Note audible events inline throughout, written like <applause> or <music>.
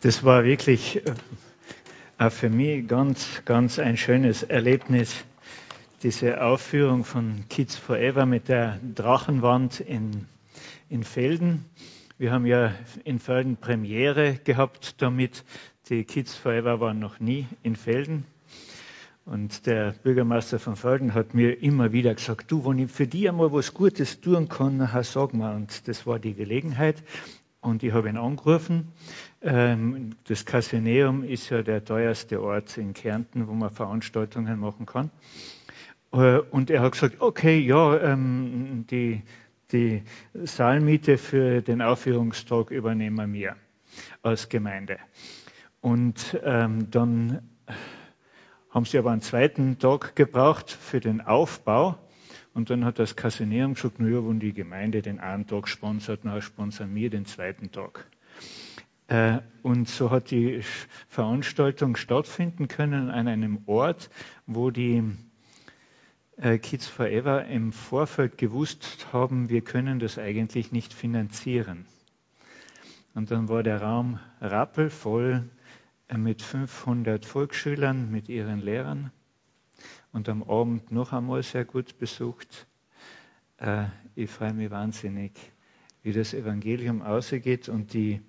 Das war wirklich äh, auch für mich ganz, ganz ein schönes Erlebnis, diese Aufführung von Kids Forever mit der Drachenwand in, in Felden. Wir haben ja in Felden Premiere gehabt damit. Die Kids Forever waren noch nie in Felden. Und der Bürgermeister von Felden hat mir immer wieder gesagt, du, wenn ich für dich einmal was Gutes tun kann, sag mal. Und das war die Gelegenheit. Und ich habe ihn angerufen. Ähm, das Casineum ist ja der teuerste Ort in Kärnten, wo man Veranstaltungen machen kann. Äh, und er hat gesagt, okay, ja, ähm, die, die Saalmiete für den Aufführungstag übernehmen wir als Gemeinde. Und ähm, dann haben sie aber einen zweiten Tag gebraucht für den Aufbau. Und dann hat das Kassineum gesagt, naja, wenn die Gemeinde den einen Tag sponsert, dann sponsern wir den zweiten Tag. Äh, und so hat die Veranstaltung stattfinden können an einem Ort, wo die äh, Kids Forever im Vorfeld gewusst haben, wir können das eigentlich nicht finanzieren. Und dann war der Raum rappelvoll äh, mit 500 Volksschülern, mit ihren Lehrern und am Abend noch einmal sehr gut besucht. Äh, ich freue mich wahnsinnig, wie das Evangelium ausgeht und die,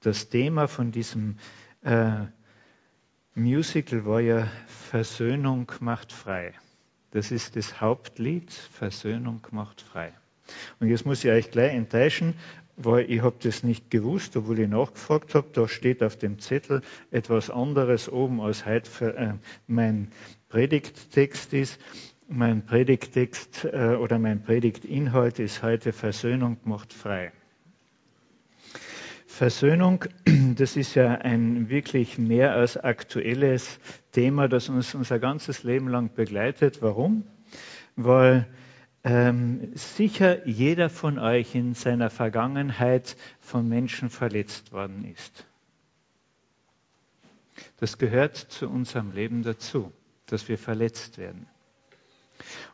das Thema von diesem äh, Musical war ja Versöhnung macht frei. Das ist das Hauptlied, Versöhnung macht frei. Und jetzt muss ich euch gleich enttäuschen, weil ich habe das nicht gewusst, obwohl ich nachgefragt habe. Da steht auf dem Zettel etwas anderes oben als heute für, äh, mein Predigttext ist. Mein Predigttext äh, oder mein Predigtinhalt ist heute Versöhnung macht frei. Versöhnung, <clears throat> das ist ja ein wirklich mehr als aktuelles Thema, das uns unser ganzes Leben lang begleitet. Warum? Weil ähm, sicher jeder von euch in seiner Vergangenheit von Menschen verletzt worden ist. Das gehört zu unserem Leben dazu, dass wir verletzt werden.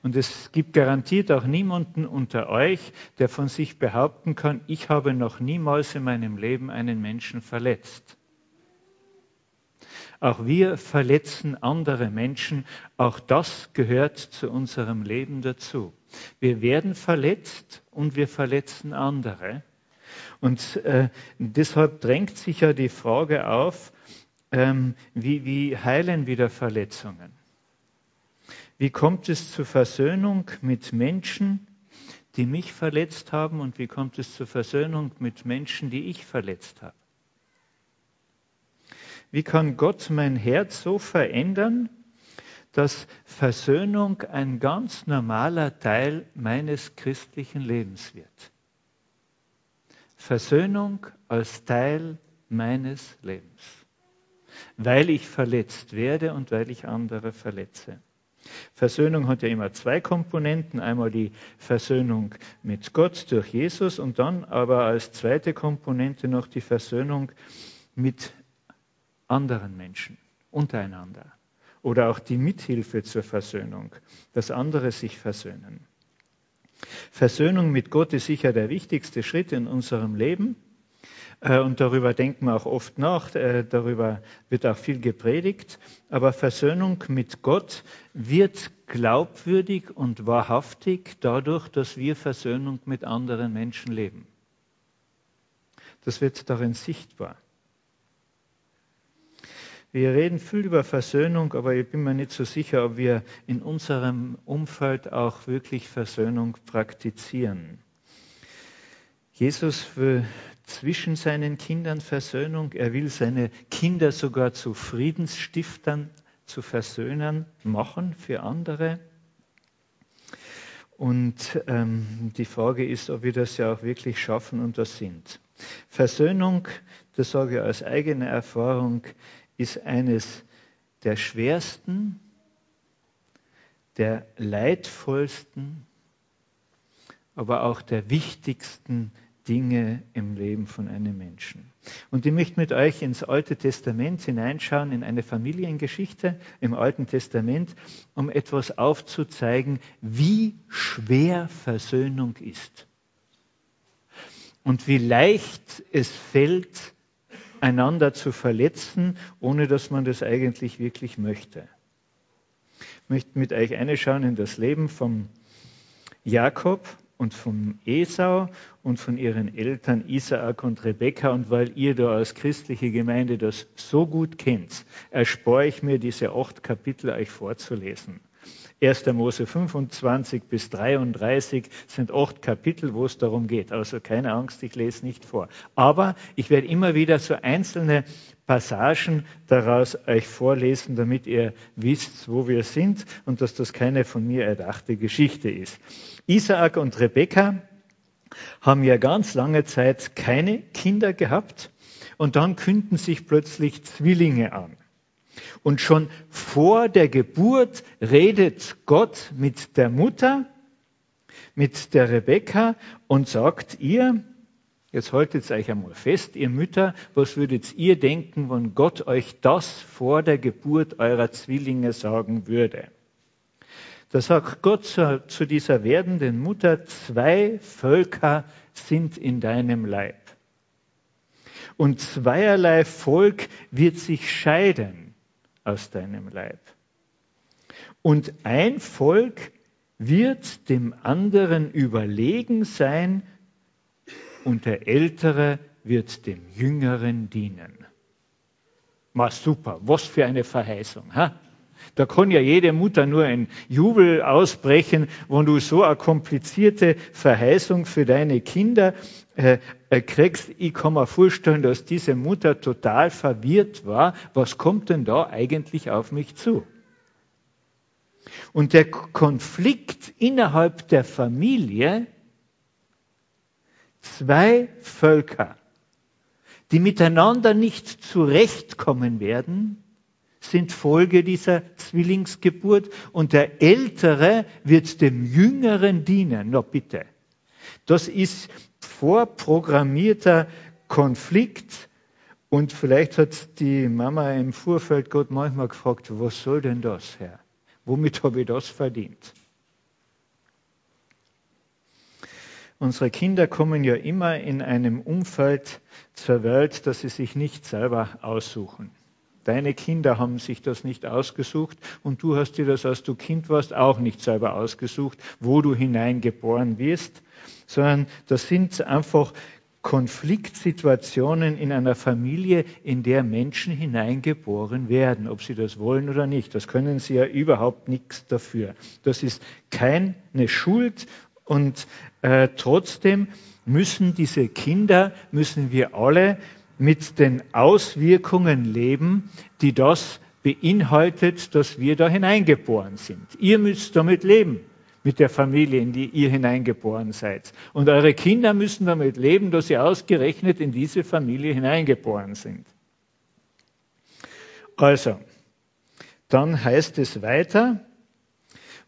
Und es gibt garantiert auch niemanden unter euch, der von sich behaupten kann, ich habe noch niemals in meinem Leben einen Menschen verletzt. Auch wir verletzen andere Menschen. Auch das gehört zu unserem Leben dazu. Wir werden verletzt und wir verletzen andere. Und äh, deshalb drängt sich ja die Frage auf, ähm, wie, wie heilen wieder Verletzungen? Wie kommt es zur Versöhnung mit Menschen, die mich verletzt haben und wie kommt es zur Versöhnung mit Menschen, die ich verletzt habe? Wie kann Gott mein Herz so verändern, dass Versöhnung ein ganz normaler Teil meines christlichen Lebens wird? Versöhnung als Teil meines Lebens, weil ich verletzt werde und weil ich andere verletze. Versöhnung hat ja immer zwei Komponenten. Einmal die Versöhnung mit Gott durch Jesus und dann aber als zweite Komponente noch die Versöhnung mit anderen Menschen, untereinander. Oder auch die Mithilfe zur Versöhnung, dass andere sich versöhnen. Versöhnung mit Gott ist sicher der wichtigste Schritt in unserem Leben. Äh, und darüber denken wir auch oft nach, äh, darüber wird auch viel gepredigt. Aber Versöhnung mit Gott wird glaubwürdig und wahrhaftig dadurch, dass wir Versöhnung mit anderen Menschen leben. Das wird darin sichtbar. Wir reden viel über Versöhnung, aber ich bin mir nicht so sicher, ob wir in unserem Umfeld auch wirklich Versöhnung praktizieren. Jesus will zwischen seinen Kindern Versöhnung. Er will seine Kinder sogar zu Friedensstiftern, zu Versöhnern machen für andere. Und ähm, die Frage ist, ob wir das ja auch wirklich schaffen und das sind. Versöhnung, das sage ich aus eigener Erfahrung, ist eines der schwersten, der leidvollsten, aber auch der wichtigsten Dinge im Leben von einem Menschen. Und ich möchte mit euch ins Alte Testament hineinschauen, in eine Familiengeschichte im Alten Testament, um etwas aufzuzeigen, wie schwer Versöhnung ist. Und wie leicht es fällt, einander zu verletzen, ohne dass man das eigentlich wirklich möchte. Ich möchte mit euch einschauen in das Leben vom Jakob und vom Esau und von ihren Eltern Isaak und Rebekka. Und weil ihr da als christliche Gemeinde das so gut kennt, erspare ich mir diese acht Kapitel euch vorzulesen. 1. Mose 25 bis 33 sind acht Kapitel, wo es darum geht. Also keine Angst, ich lese nicht vor. Aber ich werde immer wieder so einzelne Passagen daraus euch vorlesen, damit ihr wisst, wo wir sind und dass das keine von mir erdachte Geschichte ist. Isaak und Rebekka haben ja ganz lange Zeit keine Kinder gehabt und dann künden sich plötzlich Zwillinge an. Und schon vor der Geburt redet Gott mit der Mutter, mit der Rebekka und sagt ihr, jetzt haltet euch einmal fest, ihr Mütter, was würdet ihr denken, wenn Gott euch das vor der Geburt eurer Zwillinge sagen würde? Da sagt Gott zu, zu dieser werdenden Mutter, zwei Völker sind in deinem Leib. Und zweierlei Volk wird sich scheiden aus deinem Leib. Und ein Volk wird dem anderen überlegen sein und der Ältere wird dem Jüngeren dienen. Ma super, was für eine Verheißung. Ha? Da kann ja jede Mutter nur ein Jubel ausbrechen, wenn du so eine komplizierte Verheißung für deine Kinder äh, äh, kriegst. Ich kann mir vorstellen, dass diese Mutter total verwirrt war. Was kommt denn da eigentlich auf mich zu? Und der Konflikt innerhalb der Familie, zwei Völker, die miteinander nicht zurechtkommen werden, sind Folge dieser Zwillingsgeburt und der Ältere wird dem Jüngeren dienen. Na bitte. Das ist vorprogrammierter Konflikt und vielleicht hat die Mama im Vorfeld Gott manchmal gefragt, was soll denn das, Herr? Womit habe ich das verdient? Unsere Kinder kommen ja immer in einem Umfeld zur Welt, das sie sich nicht selber aussuchen. Deine Kinder haben sich das nicht ausgesucht und du hast dir das, als du Kind warst, auch nicht selber ausgesucht, wo du hineingeboren wirst, sondern das sind einfach Konfliktsituationen in einer Familie, in der Menschen hineingeboren werden, ob sie das wollen oder nicht. Das können sie ja überhaupt nichts dafür. Das ist keine Schuld und äh, trotzdem müssen diese Kinder, müssen wir alle mit den Auswirkungen leben, die das beinhaltet, dass wir da hineingeboren sind. Ihr müsst damit leben, mit der Familie, in die ihr hineingeboren seid. Und eure Kinder müssen damit leben, dass sie ausgerechnet in diese Familie hineingeboren sind. Also, dann heißt es weiter,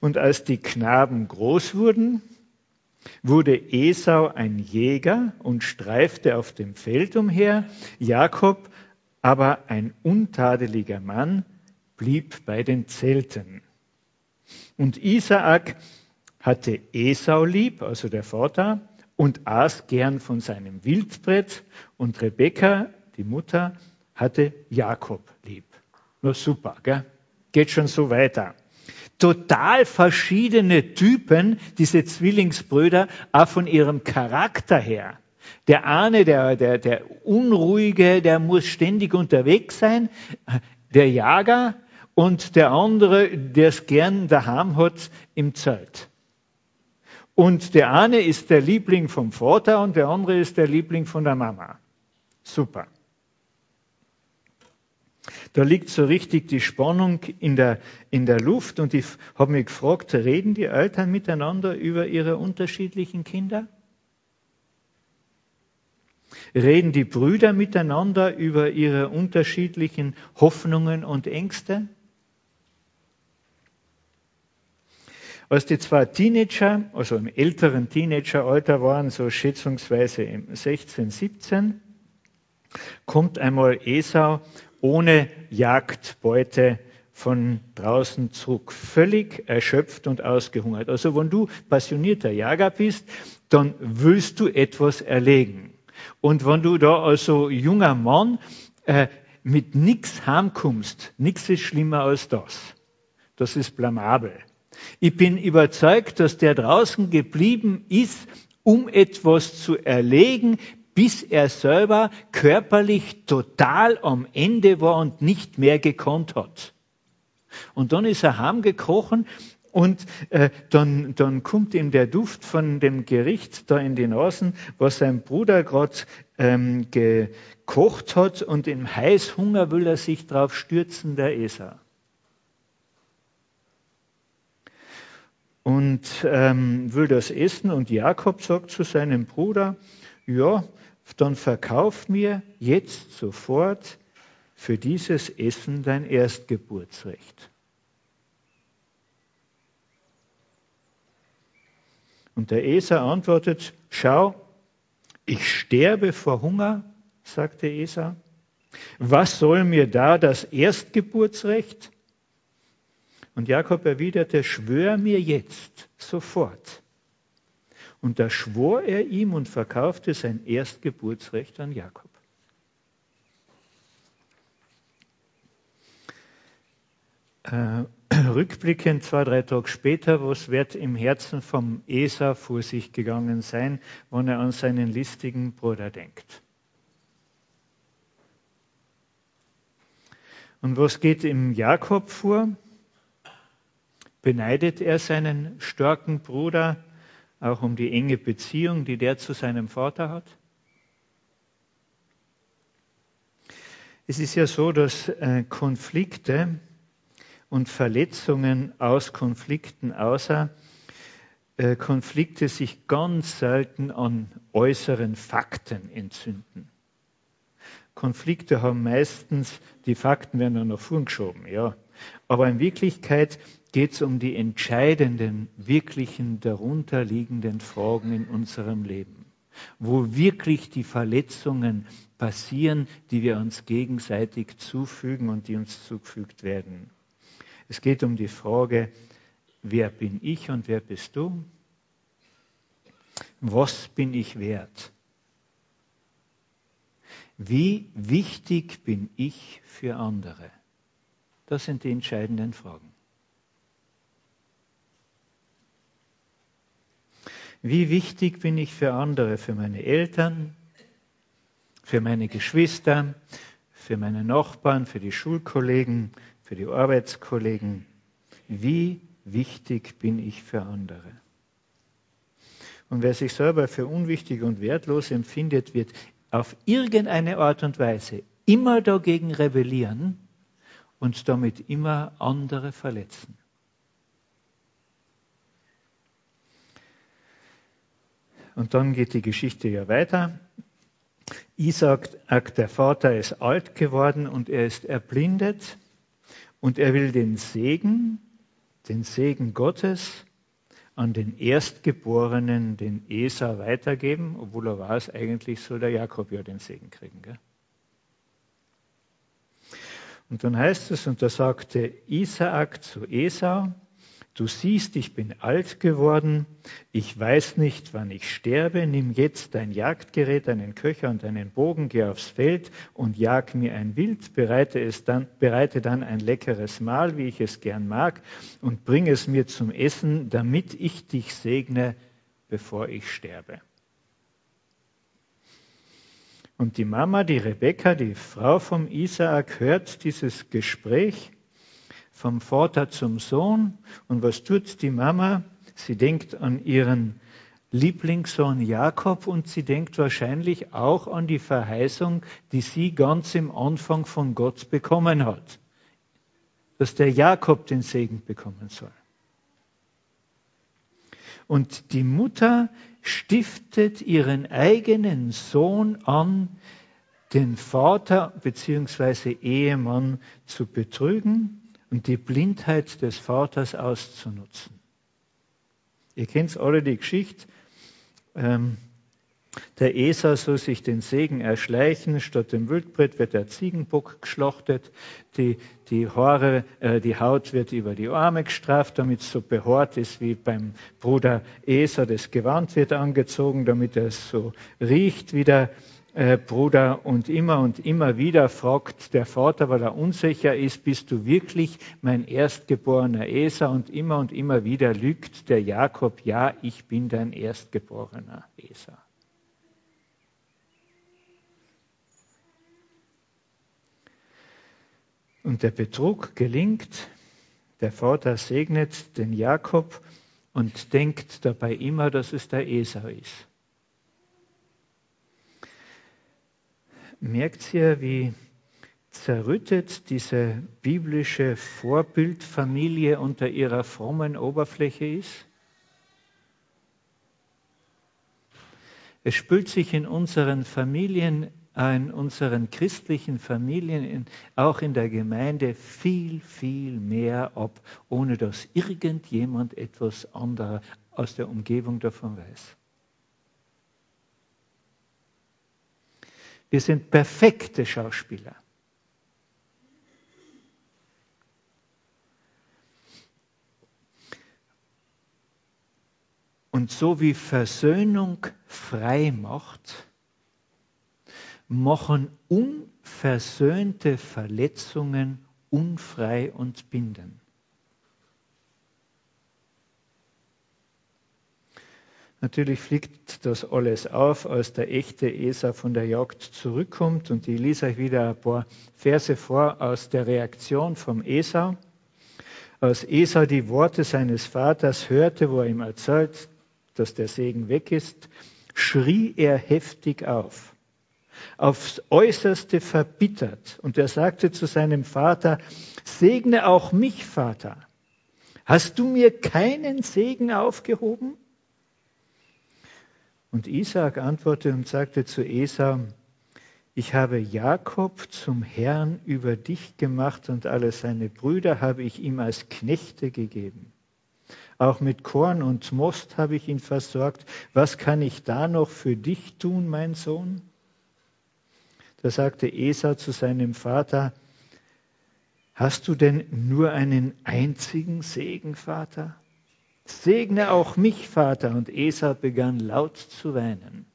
und als die Knaben groß wurden, wurde Esau ein Jäger und streifte auf dem Feld umher, Jakob aber ein untadeliger Mann blieb bei den Zelten. Und Isaak hatte Esau lieb, also der Vater, und aß gern von seinem Wildbrett, und Rebekka, die Mutter, hatte Jakob lieb. Na super, gell? Geht schon so weiter total verschiedene Typen, diese Zwillingsbrüder, auch von ihrem Charakter her. Der eine, der, der, der Unruhige, der muss ständig unterwegs sein, der Jager, und der andere, der es gern daheim hat, im Zelt. Und der eine ist der Liebling vom Vater und der andere ist der Liebling von der Mama. Super. Da liegt so richtig die Spannung in der, in der Luft und ich habe mich gefragt, reden die Eltern miteinander über ihre unterschiedlichen Kinder? Reden die Brüder miteinander über ihre unterschiedlichen Hoffnungen und Ängste? Als die zwei Teenager, also im älteren Teenageralter waren, so schätzungsweise im 16, 17, kommt einmal Esau ohne Jagdbeute von draußen zurück, völlig erschöpft und ausgehungert. Also wenn du passionierter Jäger bist, dann willst du etwas erlegen. Und wenn du da als junger Mann äh, mit nichts heimkommst, nichts ist schlimmer als das. Das ist blamabel. Ich bin überzeugt, dass der draußen geblieben ist, um etwas zu erlegen, bis er selber körperlich total am Ende war und nicht mehr gekonnt hat. Und dann ist er heimgekrochen und äh, dann, dann kommt ihm der Duft von dem Gericht da in die Nasen, was sein Bruder gerade ähm, gekocht hat und im Heißhunger will er sich drauf stürzen, der Esau. Und ähm, will das essen und Jakob sagt zu seinem Bruder, ja, dann verkauf mir jetzt sofort für dieses Essen dein Erstgeburtsrecht. Und der Esau antwortet, schau, ich sterbe vor Hunger, sagte Esau. Was soll mir da das Erstgeburtsrecht? Und Jakob erwiderte, schwör mir jetzt sofort. Und da schwor er ihm und verkaufte sein Erstgeburtsrecht an Jakob. Äh, <clears throat> rückblickend zwei, drei Tage später, was wird im Herzen vom Esau vor sich gegangen sein, wenn er an seinen listigen Bruder denkt. Und was geht im Jakob vor? Beneidet er seinen starken Bruder auch um die enge Beziehung, die der zu seinem Vater hat? Es ist ja so, dass äh, Konflikte und Verletzungen aus Konflikten außer äh, Konflikte sich ganz selten an äußeren Fakten entzünden. Konflikte haben meistens, die Fakten werden dann nach vorn geschoben, ja. Aber in Wirklichkeit geht es um die entscheidenden, wirklichen, darunterliegenden Fragen in unserem Leben, wo wirklich die Verletzungen passieren, die wir uns gegenseitig zufügen und die uns zugefügt werden. Es geht um die Frage, wer bin ich und wer bist du? Was bin ich wert? Wie wichtig bin ich für andere? Das sind die entscheidenden Fragen. Wie wichtig bin ich für andere, für meine Eltern, für meine Geschwister, für meine Nachbarn, für die Schulkollegen, für die Arbeitskollegen. Wie wichtig bin ich für andere? Und wer sich selber für unwichtig und wertlos empfindet, wird auf irgendeine Art und Weise immer dagegen rebellieren und damit immer andere verletzen. Und dann geht die Geschichte ja weiter. Isaac, der Vater, ist alt geworden und er ist erblindet. Und er will den Segen, den Segen Gottes an den Erstgeborenen, den Esau, weitergeben, obwohl er weiß, eigentlich soll der Jakob ja den Segen kriegen. Gell? Und dann heißt es, und da sagte Isaak zu Esau, Du siehst, ich bin alt geworden, ich weiß nicht, wann ich sterbe, nimm jetzt dein Jagdgerät, einen Köcher und einen Bogen, geh aufs Feld und jag mir ein Wild, bereite, es dann, bereite dann ein leckeres Mahl, wie ich es gern mag, und bring es mir zum Essen, damit ich dich segne, bevor ich sterbe. Und die Mama, die Rebekka, die Frau vom Isaak, hört dieses Gespräch vom Vater zum Sohn. Und was tut die Mama? Sie denkt an ihren Lieblingssohn Jakob und sie denkt wahrscheinlich auch an die Verheißung, die sie ganz im Anfang von Gott bekommen hat, dass der Jakob den Segen bekommen soll. Und die Mutter stiftet ihren eigenen Sohn an, den Vater bzw. Ehemann zu betrügen und die Blindheit des Vaters auszunutzen. Ihr kennt alle die Geschichte. Ähm, der Esau soll sich den Segen erschleichen, statt dem Wildbrett wird der Ziegenbock geschlachtet, die, die, Haare, äh, die Haut wird über die Arme gestraft, damit es so behaart ist wie beim Bruder Esau, das Gewand wird angezogen, damit es so riecht wie der äh, Bruder. Und immer und immer wieder fragt der Vater, weil er unsicher ist, bist du wirklich mein erstgeborener Esau? Und immer und immer wieder lügt der Jakob, ja, ich bin dein erstgeborener Esau. Und der Betrug gelingt, der Vater segnet den Jakob und denkt dabei immer, dass es der Esau ist. Merkt ihr, wie zerrüttet diese biblische Vorbildfamilie unter ihrer frommen Oberfläche ist? Es spült sich in unseren Familien, in unseren christlichen Familien, auch in der Gemeinde viel, viel mehr ab, ohne dass irgendjemand etwas anderes aus der Umgebung davon weiß. Wir sind perfekte Schauspieler. Und so wie Versöhnung frei macht, machen unversöhnte Verletzungen unfrei und bindend. Natürlich fliegt das alles auf, als der echte Esau von der Jagd zurückkommt. Und ich lese euch wieder ein paar Verse vor aus der Reaktion vom Esau. Als Esau die Worte seines Vaters hörte, wo er ihm erzählt, dass der Segen weg ist, schrie er heftig auf, aufs äußerste verbittert. Und er sagte zu seinem Vater, segne auch mich, Vater. Hast du mir keinen Segen aufgehoben? Und Isaac antwortete und sagte zu Esau, ich habe Jakob zum Herrn über dich gemacht und alle seine Brüder habe ich ihm als Knechte gegeben. Auch mit Korn und Most habe ich ihn versorgt. Was kann ich da noch für dich tun, mein Sohn? Da sagte Esau zu seinem Vater, Hast du denn nur einen einzigen Segen, Vater? Segne auch mich, Vater. Und Esau begann laut zu weinen.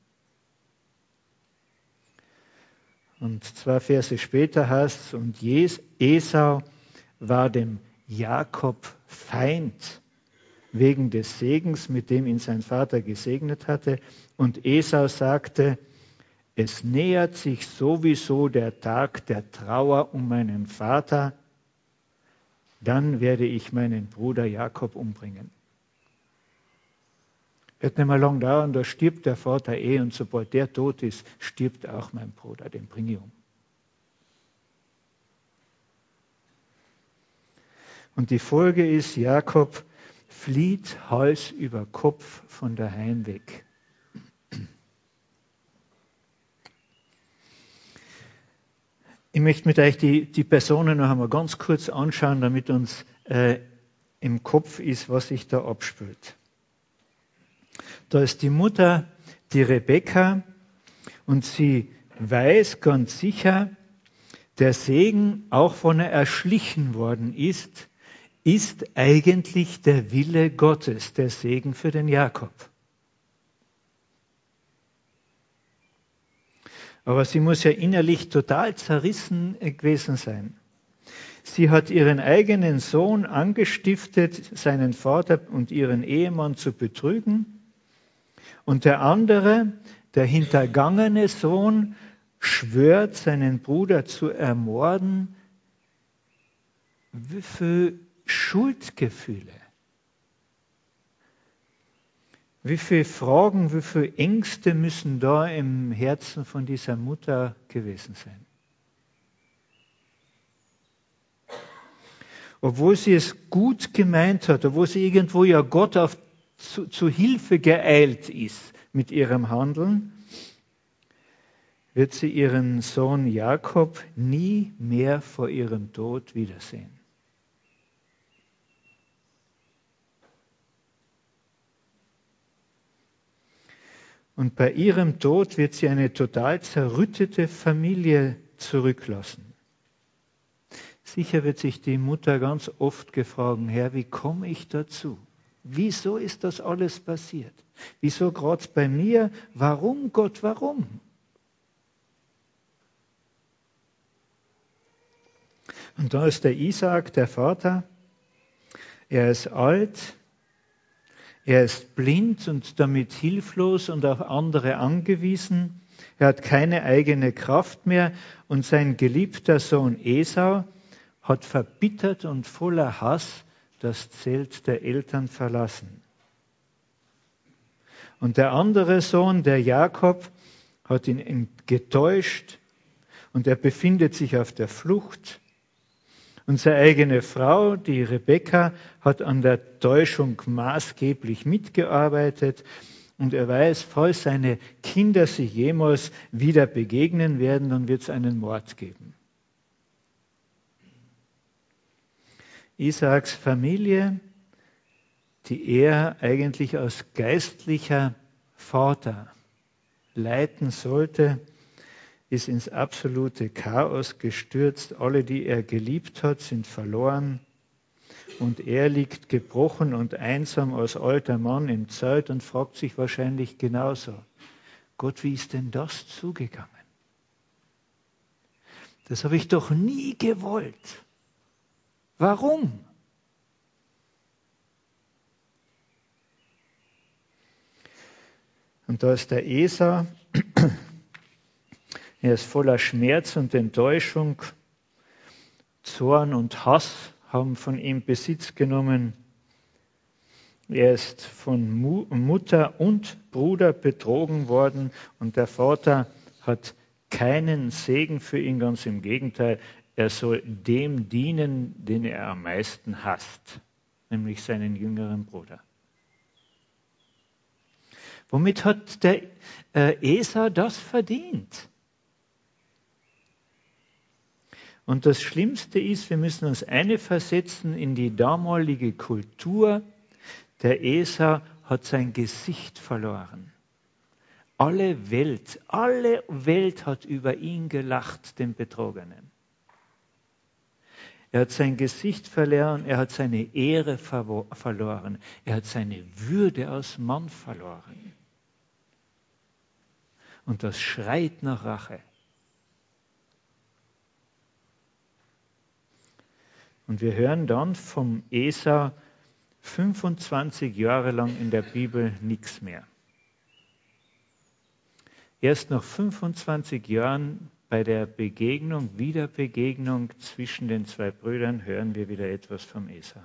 Und zwei Verse später heißt es, und Esau war dem Jakob Feind wegen des Segens, mit dem ihn sein Vater gesegnet hatte. Und Esau sagte, es nähert sich sowieso der Tag der Trauer um meinen Vater, dann werde ich meinen Bruder Jakob umbringen. Wird nicht mehr lang dauern, da stirbt der Vater eh und sobald der tot ist, stirbt auch mein Bruder, den bringe ich um. Und die Folge ist, Jakob flieht Hals über Kopf von daheim weg. Ich möchte mit euch die, die Personen noch einmal ganz kurz anschauen, damit uns äh, im Kopf ist, was sich da abspült. Da ist die Mutter, die Rebekka, und sie weiß ganz sicher, der Segen, auch von er erschlichen worden ist, ist eigentlich der Wille Gottes, der Segen für den Jakob. Aber sie muss ja innerlich total zerrissen gewesen sein. Sie hat ihren eigenen Sohn angestiftet, seinen Vater und ihren Ehemann zu betrügen. Und der andere, der hintergangene Sohn, schwört, seinen Bruder zu ermorden. Wie viele Schuldgefühle, wie viele Fragen, wie viele Ängste müssen da im Herzen von dieser Mutter gewesen sein? Obwohl sie es gut gemeint hat, obwohl sie irgendwo ja Gott auf zu, zu Hilfe geeilt ist mit ihrem Handeln, wird sie ihren Sohn Jakob nie mehr vor ihrem Tod wiedersehen. Und bei ihrem Tod wird sie eine total zerrüttete Familie zurücklassen. Sicher wird sich die Mutter ganz oft gefragt, Herr, wie komme ich dazu? Wieso ist das alles passiert? Wieso gerade bei mir? Warum, Gott, warum? Und da ist der Isaac, der Vater. Er ist alt, er ist blind und damit hilflos und auf andere angewiesen. Er hat keine eigene Kraft mehr und sein geliebter Sohn Esau hat verbittert und voller Hass das Zelt der Eltern verlassen. Und der andere Sohn, der Jakob, hat ihn getäuscht und er befindet sich auf der Flucht. Und seine eigene Frau, die Rebekka, hat an der Täuschung maßgeblich mitgearbeitet. Und er weiß, falls seine Kinder sich jemals wieder begegnen werden, dann wird es einen Mord geben. Isaaks Familie, die er eigentlich als geistlicher Vater leiten sollte, ist ins absolute Chaos gestürzt. Alle, die er geliebt hat, sind verloren. Und er liegt gebrochen und einsam als alter Mann im Zelt und fragt sich wahrscheinlich genauso, Gott, wie ist denn das zugegangen? Das habe ich doch nie gewollt. Warum? Und da ist der Esau, <clears throat> er ist voller Schmerz und Enttäuschung. Zorn und Hass haben von ihm Besitz genommen. Er ist von Mutter und Bruder betrogen worden und der Vater hat keinen Segen für ihn, ganz im Gegenteil. Er soll dem dienen, den er am meisten hasst, nämlich seinen jüngeren Bruder. Womit hat der äh, Esau das verdient? Und das Schlimmste ist, wir müssen uns eine versetzen in die damalige Kultur. Der Esau hat sein Gesicht verloren. Alle Welt, alle Welt hat über ihn gelacht, den Betrogenen. Er hat sein Gesicht verloren, er hat seine Ehre verloren, er hat seine Würde als Mann verloren. Und das schreit nach Rache. Und wir hören dann vom Esau 25 Jahre lang in der Bibel nichts mehr. Erst nach 25 Jahren bei der Begegnung, Wiederbegegnung zwischen den zwei Brüdern hören wir wieder etwas vom Esau.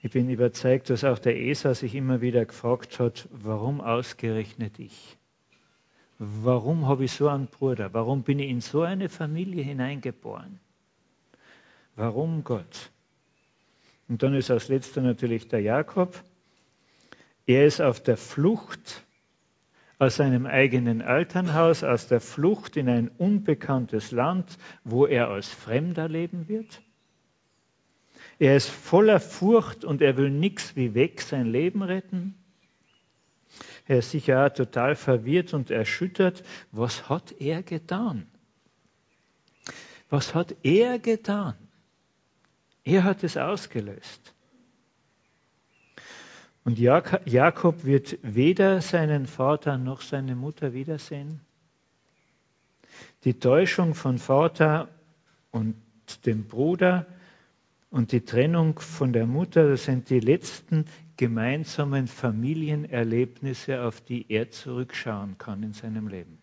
Ich bin überzeugt, dass auch der Esau sich immer wieder gefragt hat, warum ausgerechnet ich? Warum habe ich so einen Bruder? Warum bin ich in so eine Familie hineingeboren? Warum Gott? Und dann ist als letzter natürlich der Jakob. Er ist auf der Flucht aus seinem eigenen Elternhaus, aus der Flucht in ein unbekanntes Land, wo er als Fremder leben wird. Er ist voller Furcht und er will nichts wie weg sein Leben retten. Er ist sicher total verwirrt und erschüttert. Was hat er getan? Was hat er getan? Er hat es ausgelöst. Und Jakob wird weder seinen Vater noch seine Mutter wiedersehen. Die Täuschung von Vater und dem Bruder und die Trennung von der Mutter, das sind die letzten gemeinsamen Familienerlebnisse, auf die er zurückschauen kann in seinem Leben.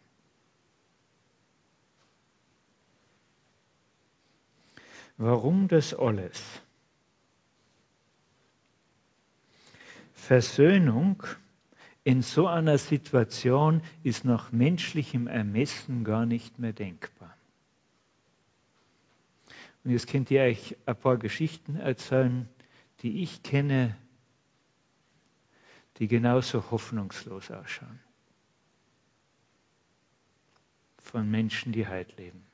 Warum das alles? Versöhnung in so einer Situation ist nach menschlichem Ermessen gar nicht mehr denkbar. Und jetzt könnt ihr euch ein paar Geschichten erzählen, die ich kenne, die genauso hoffnungslos ausschauen. Von Menschen, die Heil leben.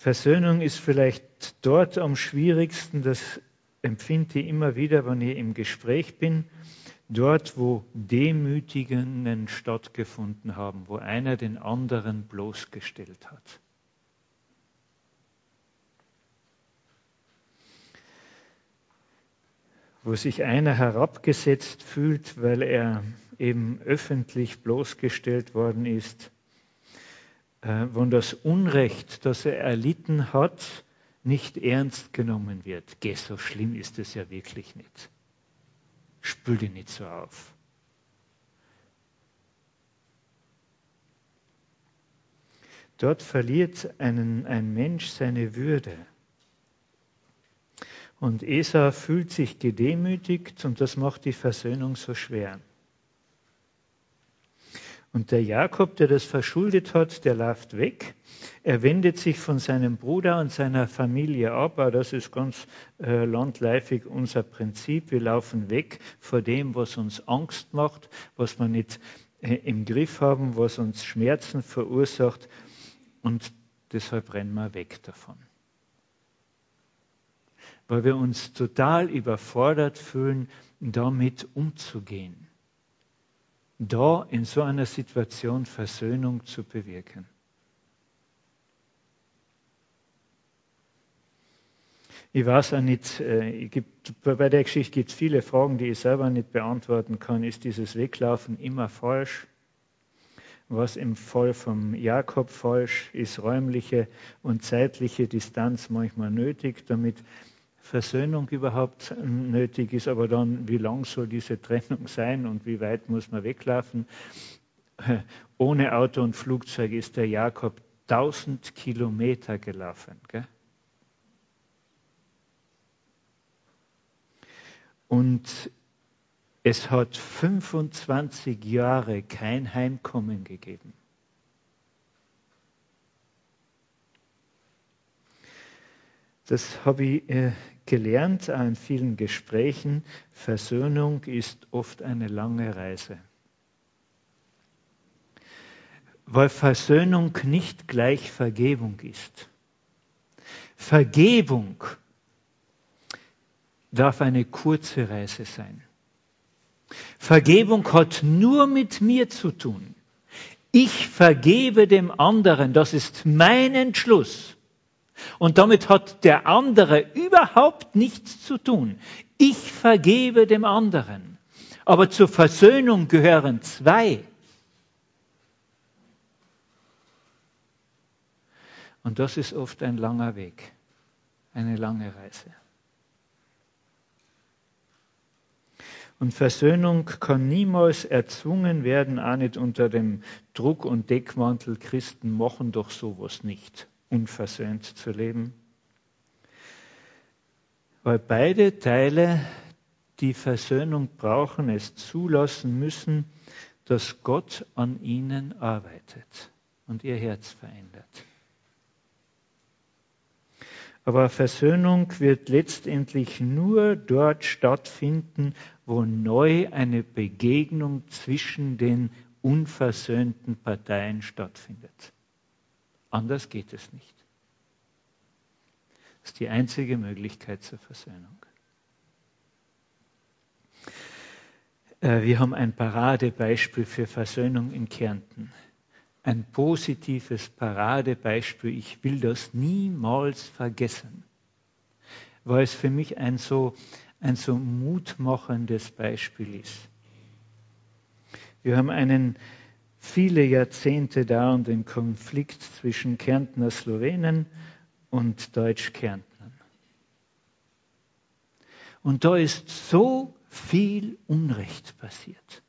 Versöhnung ist vielleicht dort am schwierigsten, das empfinde ich immer wieder, wenn ich im Gespräch bin, dort, wo Demütigungen stattgefunden haben, wo einer den anderen bloßgestellt hat. wo sich einer herabgesetzt fühlt, weil er eben öffentlich bloßgestellt worden ist, äh, wo das Unrecht, das er erlitten hat, nicht ernst genommen wird. Geh, so schlimm ist es ja wirklich nicht. Spül dich nicht so auf. Dort verliert einen, ein Mensch seine Würde. Und Esau fühlt sich gedemütigt und das macht die Versöhnung so schwer. Und der Jakob, der das verschuldet hat, der läuft weg. Er wendet sich von seinem Bruder und seiner Familie ab. Aber das ist ganz äh, landläufig unser Prinzip. Wir laufen weg vor dem, was uns Angst macht, was wir nicht äh, im Griff haben, was uns Schmerzen verursacht. Und deshalb rennen wir weg davon. Weil wir uns total überfordert fühlen, damit umzugehen. Da in so einer Situation Versöhnung zu bewirken. Ich weiß auch nicht, äh, gibt, bei der Geschichte gibt es viele Fragen, die ich selber nicht beantworten kann. Ist dieses Weglaufen immer falsch? was im Fall vom Jakob falsch ist, räumliche und zeitliche Distanz manchmal nötig, damit Versöhnung überhaupt nötig ist, aber dann, wie lang soll diese Trennung sein und wie weit muss man weglaufen? Ohne Auto und Flugzeug ist der Jakob 1000 Kilometer gelaufen. Gell? Und es hat 25 Jahre kein Heimkommen gegeben. Das habe ich äh, gelernt in vielen Gesprächen. Versöhnung ist oft eine lange Reise. Weil Versöhnung nicht gleich Vergebung ist. Vergebung darf eine kurze Reise sein. Vergebung hat nur mit mir zu tun. Ich vergebe dem anderen, das ist mein Entschluss. Und damit hat der andere überhaupt nichts zu tun. Ich vergebe dem anderen. Aber zur Versöhnung gehören zwei. Und das ist oft ein langer Weg, eine lange Reise. Und Versöhnung kann niemals erzwungen werden, auch nicht unter dem Druck und Deckmantel, Christen machen doch sowas nicht, unversöhnt zu leben. Weil beide Teile die Versöhnung brauchen, es zulassen müssen, dass Gott an ihnen arbeitet und ihr Herz verändert. Aber Versöhnung wird letztendlich nur dort stattfinden, wo neu eine Begegnung zwischen den unversöhnten Parteien stattfindet. Anders geht es nicht. Das ist die einzige Möglichkeit zur Versöhnung. Äh, wir haben ein Paradebeispiel für Versöhnung in Kärnten. Ein positives Paradebeispiel. Ich will das niemals vergessen, weil es für mich ein so ein so mutmachendes Beispiel ist. Wir haben einen viele Jahrzehnte dauernden Konflikt zwischen Kärntner Slowenen und Deutsch-Kärntnern. Und da ist so viel Unrecht passiert.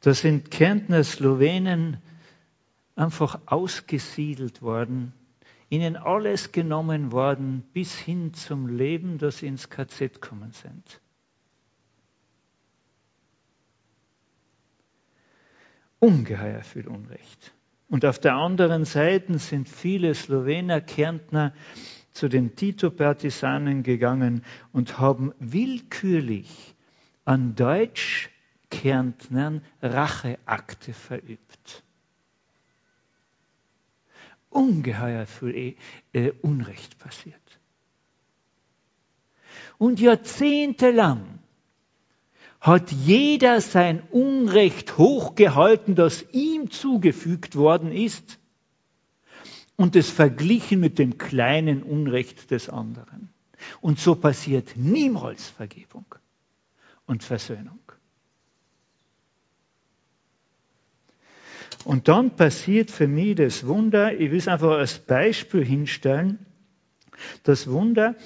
Da sind Kärntner Slowenen einfach ausgesiedelt worden ihnen alles genommen worden, bis hin zum Leben, das sie ins KZ kommen sind. Ungeheuer viel Unrecht. Und auf der anderen Seite sind viele Slowener, Kärntner zu den Tito-Partisanen gegangen und haben willkürlich an Deutsch-Kärntnern Racheakte verübt ungeheuer viel äh, Unrecht passiert. Und jahrzehntelang hat jeder sein Unrecht hochgehalten, das ihm zugefügt worden ist, und es verglichen mit dem kleinen Unrecht des anderen. Und so passiert niemals Vergebung. und Versöhnung. Und dann passiert für mich das Wunder, ich will es einfach als Beispiel hinstellen, das Wunder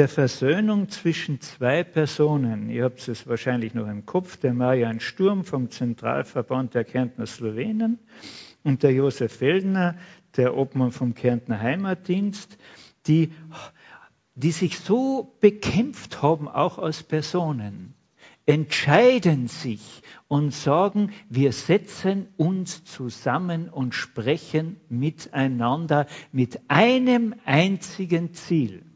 der Versöhnung zwischen zwei Personen. Ihr habt es wahrscheinlich noch im Kopf, der Marian Sturm vom Zentralverband der Kärntner Slowenen und der Josef Feldner, der Obmann vom Kärntner Heimatdienst, die, die sich so bekämpft haben, auch als Personen entscheiden sich und sagen, wir setzen uns zusammen und sprechen miteinander mit einem einzigen Ziel.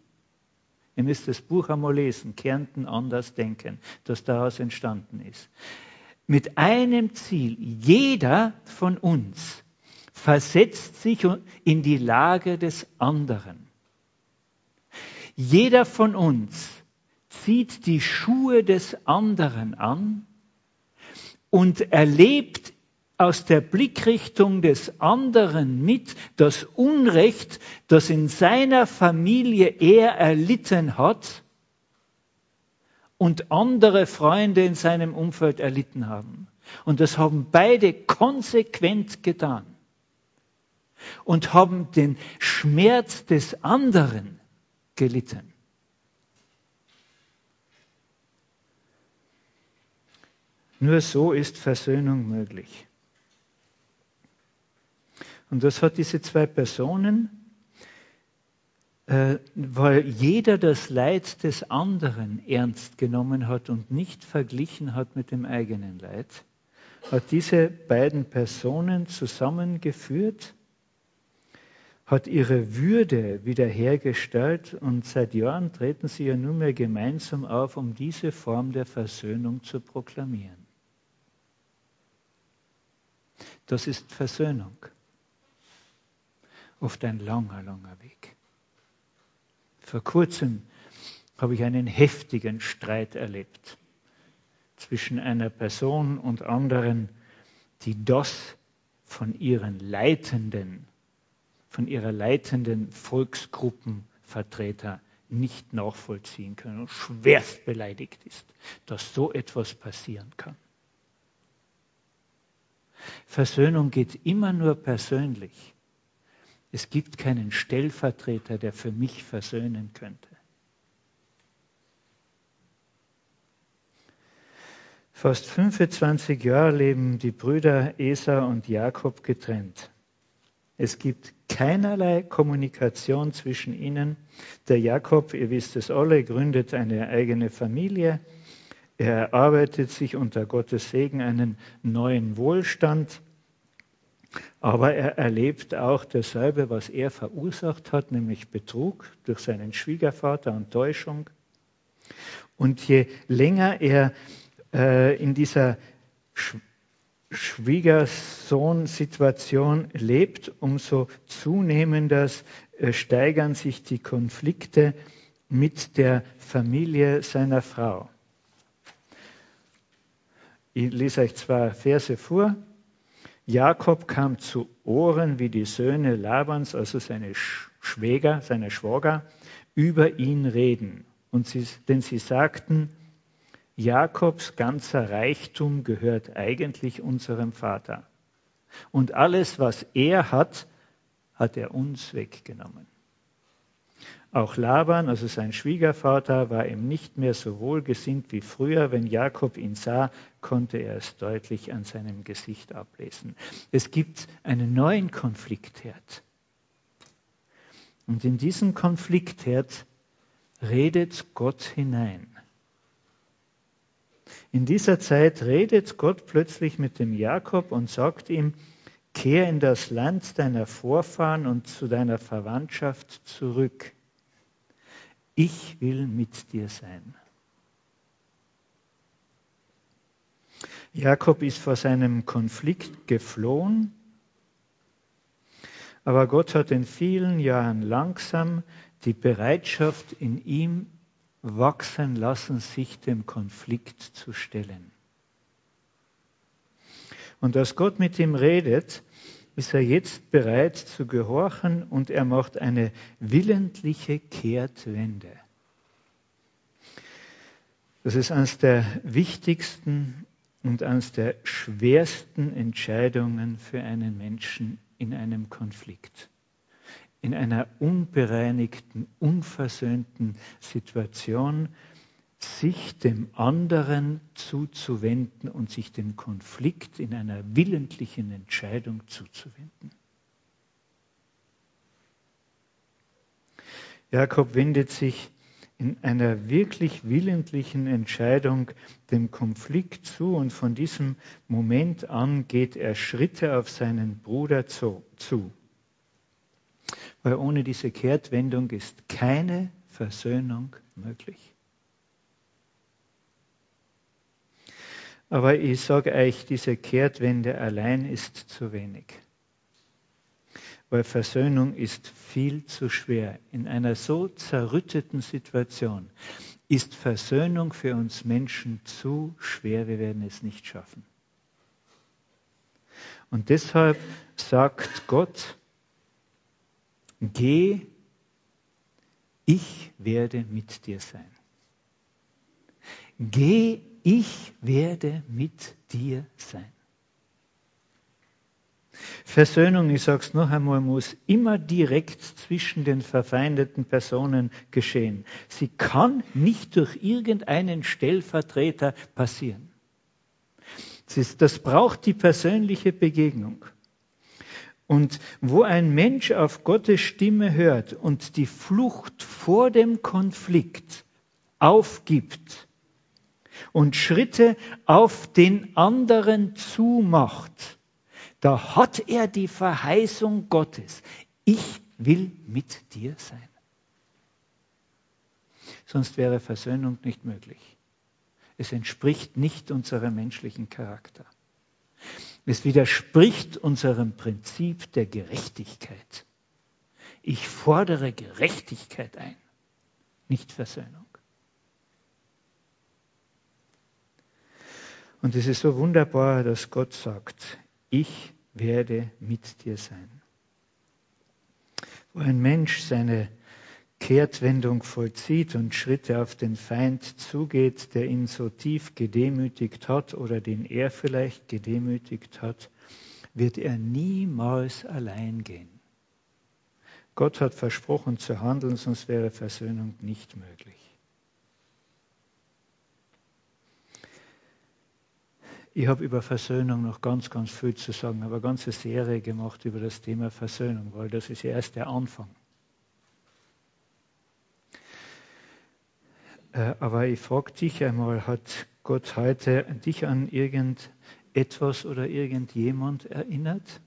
Ihr müsst das Buch einmal lesen, Kärnten anders denken, das daraus entstanden ist. Mit einem Ziel, jeder von uns versetzt sich in die Lage des anderen. Jeder von uns zieht die Schuhe des anderen an und erlebt aus der Blickrichtung des anderen mit das Unrecht, das in seiner Familie er erlitten hat und andere Freunde in seinem Umfeld erlitten haben. Und das haben beide konsequent getan und haben den Schmerz des anderen gelitten. Nur so ist Versöhnung möglich. Und das hat diese zwei Personen, äh, weil jeder das Leid des anderen ernst genommen hat und nicht verglichen hat mit dem eigenen Leid, hat diese beiden Personen zusammengeführt, hat ihre Würde wiederhergestellt und seit Jahren treten sie ja nunmehr gemeinsam auf, um diese Form der Versöhnung zu proklamieren. Das ist Versöhnung. Oft ein langer, langer Weg. Vor kurzem habe ich einen heftigen Streit erlebt zwischen einer Person und anderen, die das von ihren Leitenden, von ihrer leitenden Volksgruppenvertreter nicht nachvollziehen können und schwerst beleidigt ist, dass so etwas passieren kann. Versöhnung geht immer nur persönlich. Es gibt keinen Stellvertreter, der für mich versöhnen könnte. Fast 25 Jahre leben die Brüder Esau und Jakob getrennt. Es gibt keinerlei Kommunikation zwischen ihnen. Der Jakob, ihr wisst es alle, gründet eine eigene Familie. Er erarbeitet sich unter Gottes Segen einen neuen Wohlstand, aber er erlebt auch dasselbe, was er verursacht hat, nämlich Betrug durch seinen Schwiegervater und Täuschung. Und je länger er äh, in dieser Sch Schwiegersohn-Situation lebt, umso zunehmender äh, steigern sich die Konflikte mit der Familie seiner Frau. Ich lese euch zwei Verse vor. Jakob kam zu Ohren, wie die Söhne Labans, also seine Schwäger, seine Schwager, über ihn reden. Und sie, denn sie sagten, Jakobs ganzer Reichtum gehört eigentlich unserem Vater. Und alles, was er hat, hat er uns weggenommen. Auch Laban, also sein Schwiegervater, war ihm nicht mehr so wohlgesinnt wie früher. Wenn Jakob ihn sah, konnte er es deutlich an seinem Gesicht ablesen. Es gibt einen neuen Konfliktherd. Und in diesen Konfliktherd redet Gott hinein. In dieser Zeit redet Gott plötzlich mit dem Jakob und sagt ihm, kehr in das Land deiner Vorfahren und zu deiner Verwandtschaft zurück ich will mit dir sein. Jakob ist vor seinem Konflikt geflohen, aber Gott hat in vielen Jahren langsam die Bereitschaft in ihm wachsen lassen, sich dem Konflikt zu stellen. Und als Gott mit ihm redet, ist er jetzt bereit zu gehorchen und er macht eine willentliche Kehrtwende. Das ist eines der wichtigsten und eines der schwersten Entscheidungen für einen Menschen in einem Konflikt. In einer unbereinigten, unversöhnten Situation sich dem anderen zuzuwenden und sich dem Konflikt in einer willentlichen Entscheidung zuzuwenden. Jakob wendet sich in einer wirklich willentlichen Entscheidung dem Konflikt zu und von diesem Moment an geht er Schritte auf seinen Bruder zu. Weil ohne diese Kehrtwendung ist keine Versöhnung möglich. Aber ich sage euch, diese Kehrtwende allein ist zu wenig weil Versöhnung ist viel zu schwer. In einer so zerrütteten Situation ist Versöhnung für uns Menschen zu schwer, wir werden es nicht schaffen. Und deshalb sagt Gott, geh, ich werde mit dir sein. Geh, ich werde mit dir sein. Versöhnung, ich sage es noch einmal, muss immer direkt zwischen den verfeindeten Personen geschehen. Sie kann nicht durch irgendeinen Stellvertreter passieren. Das braucht die persönliche Begegnung. Und wo ein Mensch auf Gottes Stimme hört und die Flucht vor dem Konflikt aufgibt und Schritte auf den anderen zumacht, da hat er die Verheißung Gottes. Ich will mit dir sein. Sonst wäre Versöhnung nicht möglich. Es entspricht nicht unserem menschlichen Charakter. Es widerspricht unserem Prinzip der Gerechtigkeit. Ich fordere Gerechtigkeit ein, nicht Versöhnung. Und es ist so wunderbar, dass Gott sagt, ich werde mit dir sein. Wo ein Mensch seine Kehrtwendung vollzieht und Schritte auf den Feind zugeht, der ihn so tief gedemütigt hat oder den er vielleicht gedemütigt hat, wird er niemals allein gehen. Gott hat versprochen zu handeln, sonst wäre Versöhnung nicht möglich. Ich habe über Versöhnung noch ganz, ganz viel zu sagen, habe eine ganze Serie gemacht über das Thema Versöhnung, weil das ist ja erst der Anfang. Äh, aber ich frage dich einmal, hat Gott heute dich an irgendetwas oder irgendjemand erinnert?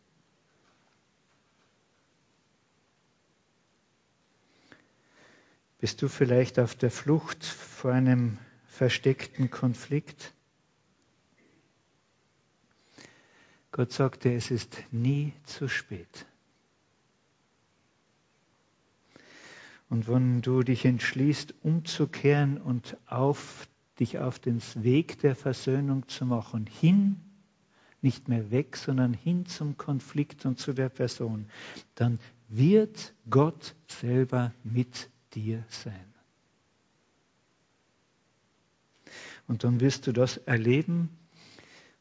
Bist du vielleicht auf der Flucht vor einem versteckten Konflikt? Gott sagte, es ist nie zu spät. Und wenn du dich entschließt, umzukehren und auf, dich auf den Weg der Versöhnung zu machen, hin, nicht mehr weg, sondern hin zum Konflikt und zu der Person, dann wird Gott selber mit dir sein. Und dann wirst du das erleben,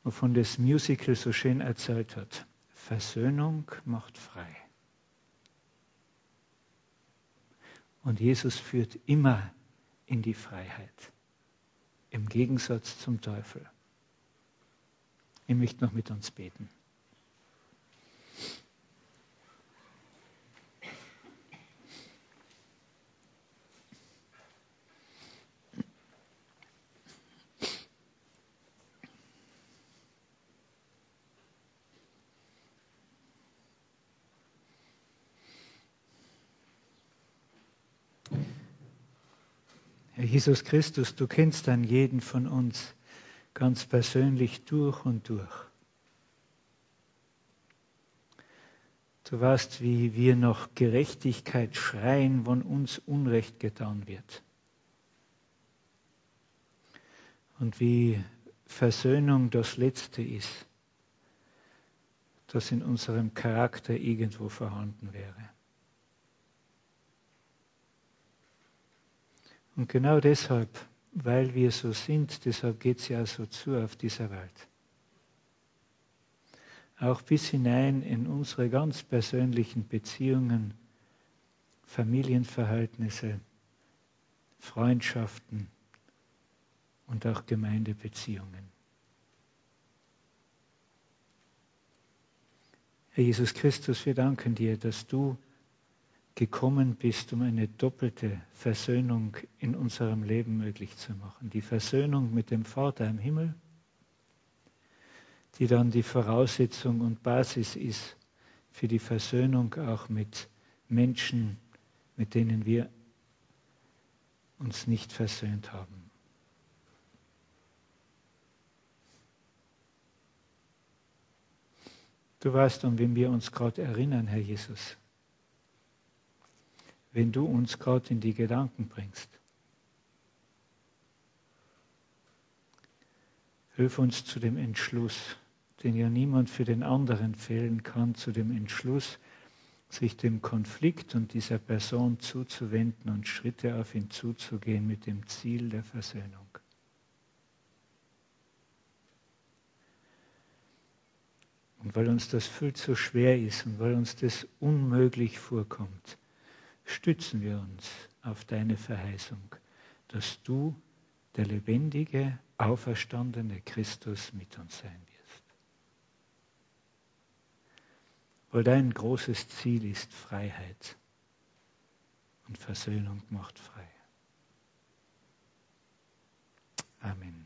wovon das Musical so schön erzählt hat. Versöhnung macht frei. Und Jesus führt immer in die Freiheit, im Gegensatz zum Teufel. Ich möchte noch mit uns beten. Herr Jesus Christus, du kennst dann jeden von uns ganz persönlich durch und durch. Du weißt, wie wir noch Gerechtigkeit schreien, wenn uns Unrecht getan wird. Und wie Versöhnung das Letzte ist, das in unserem Charakter irgendwo vorhanden wäre. Und genau deshalb weil wir so sind, deshalb geht es ja so zu auf dieser Welt. Auch bis hinein in unsere ganz persönlichen Beziehungen, Familienverhältnisse, Freundschaften und auch Gemeindebeziehungen. Herr Jesus Christus, wir danken dir, dass du gekommen bist, um eine doppelte Versöhnung in unserem Leben möglich zu machen. Die Versöhnung mit dem Vater im Himmel, die dann die Voraussetzung und Basis ist für die Versöhnung auch mit Menschen, mit denen wir uns nicht versöhnt haben. Du weißt, an wen wir uns gerade erinnern, Herr Jesus wenn du uns gerade in die Gedanken bringst. Hilf uns zu dem Entschluss, den ja niemand für den anderen fehlen kann, zu dem Entschluss, sich dem Konflikt und dieser Person zuzuwenden und Schritte auf ihn zuzugehen mit dem Ziel der Versöhnung. Und weil uns das viel zu schwer ist und weil uns das unmöglich vorkommt, stützen wir uns auf deine Verheißung, dass du der lebendige, auferstandene Christus mit uns sein wirst. Weil dein großes Ziel ist Freiheit und Versöhnung macht frei. Amen.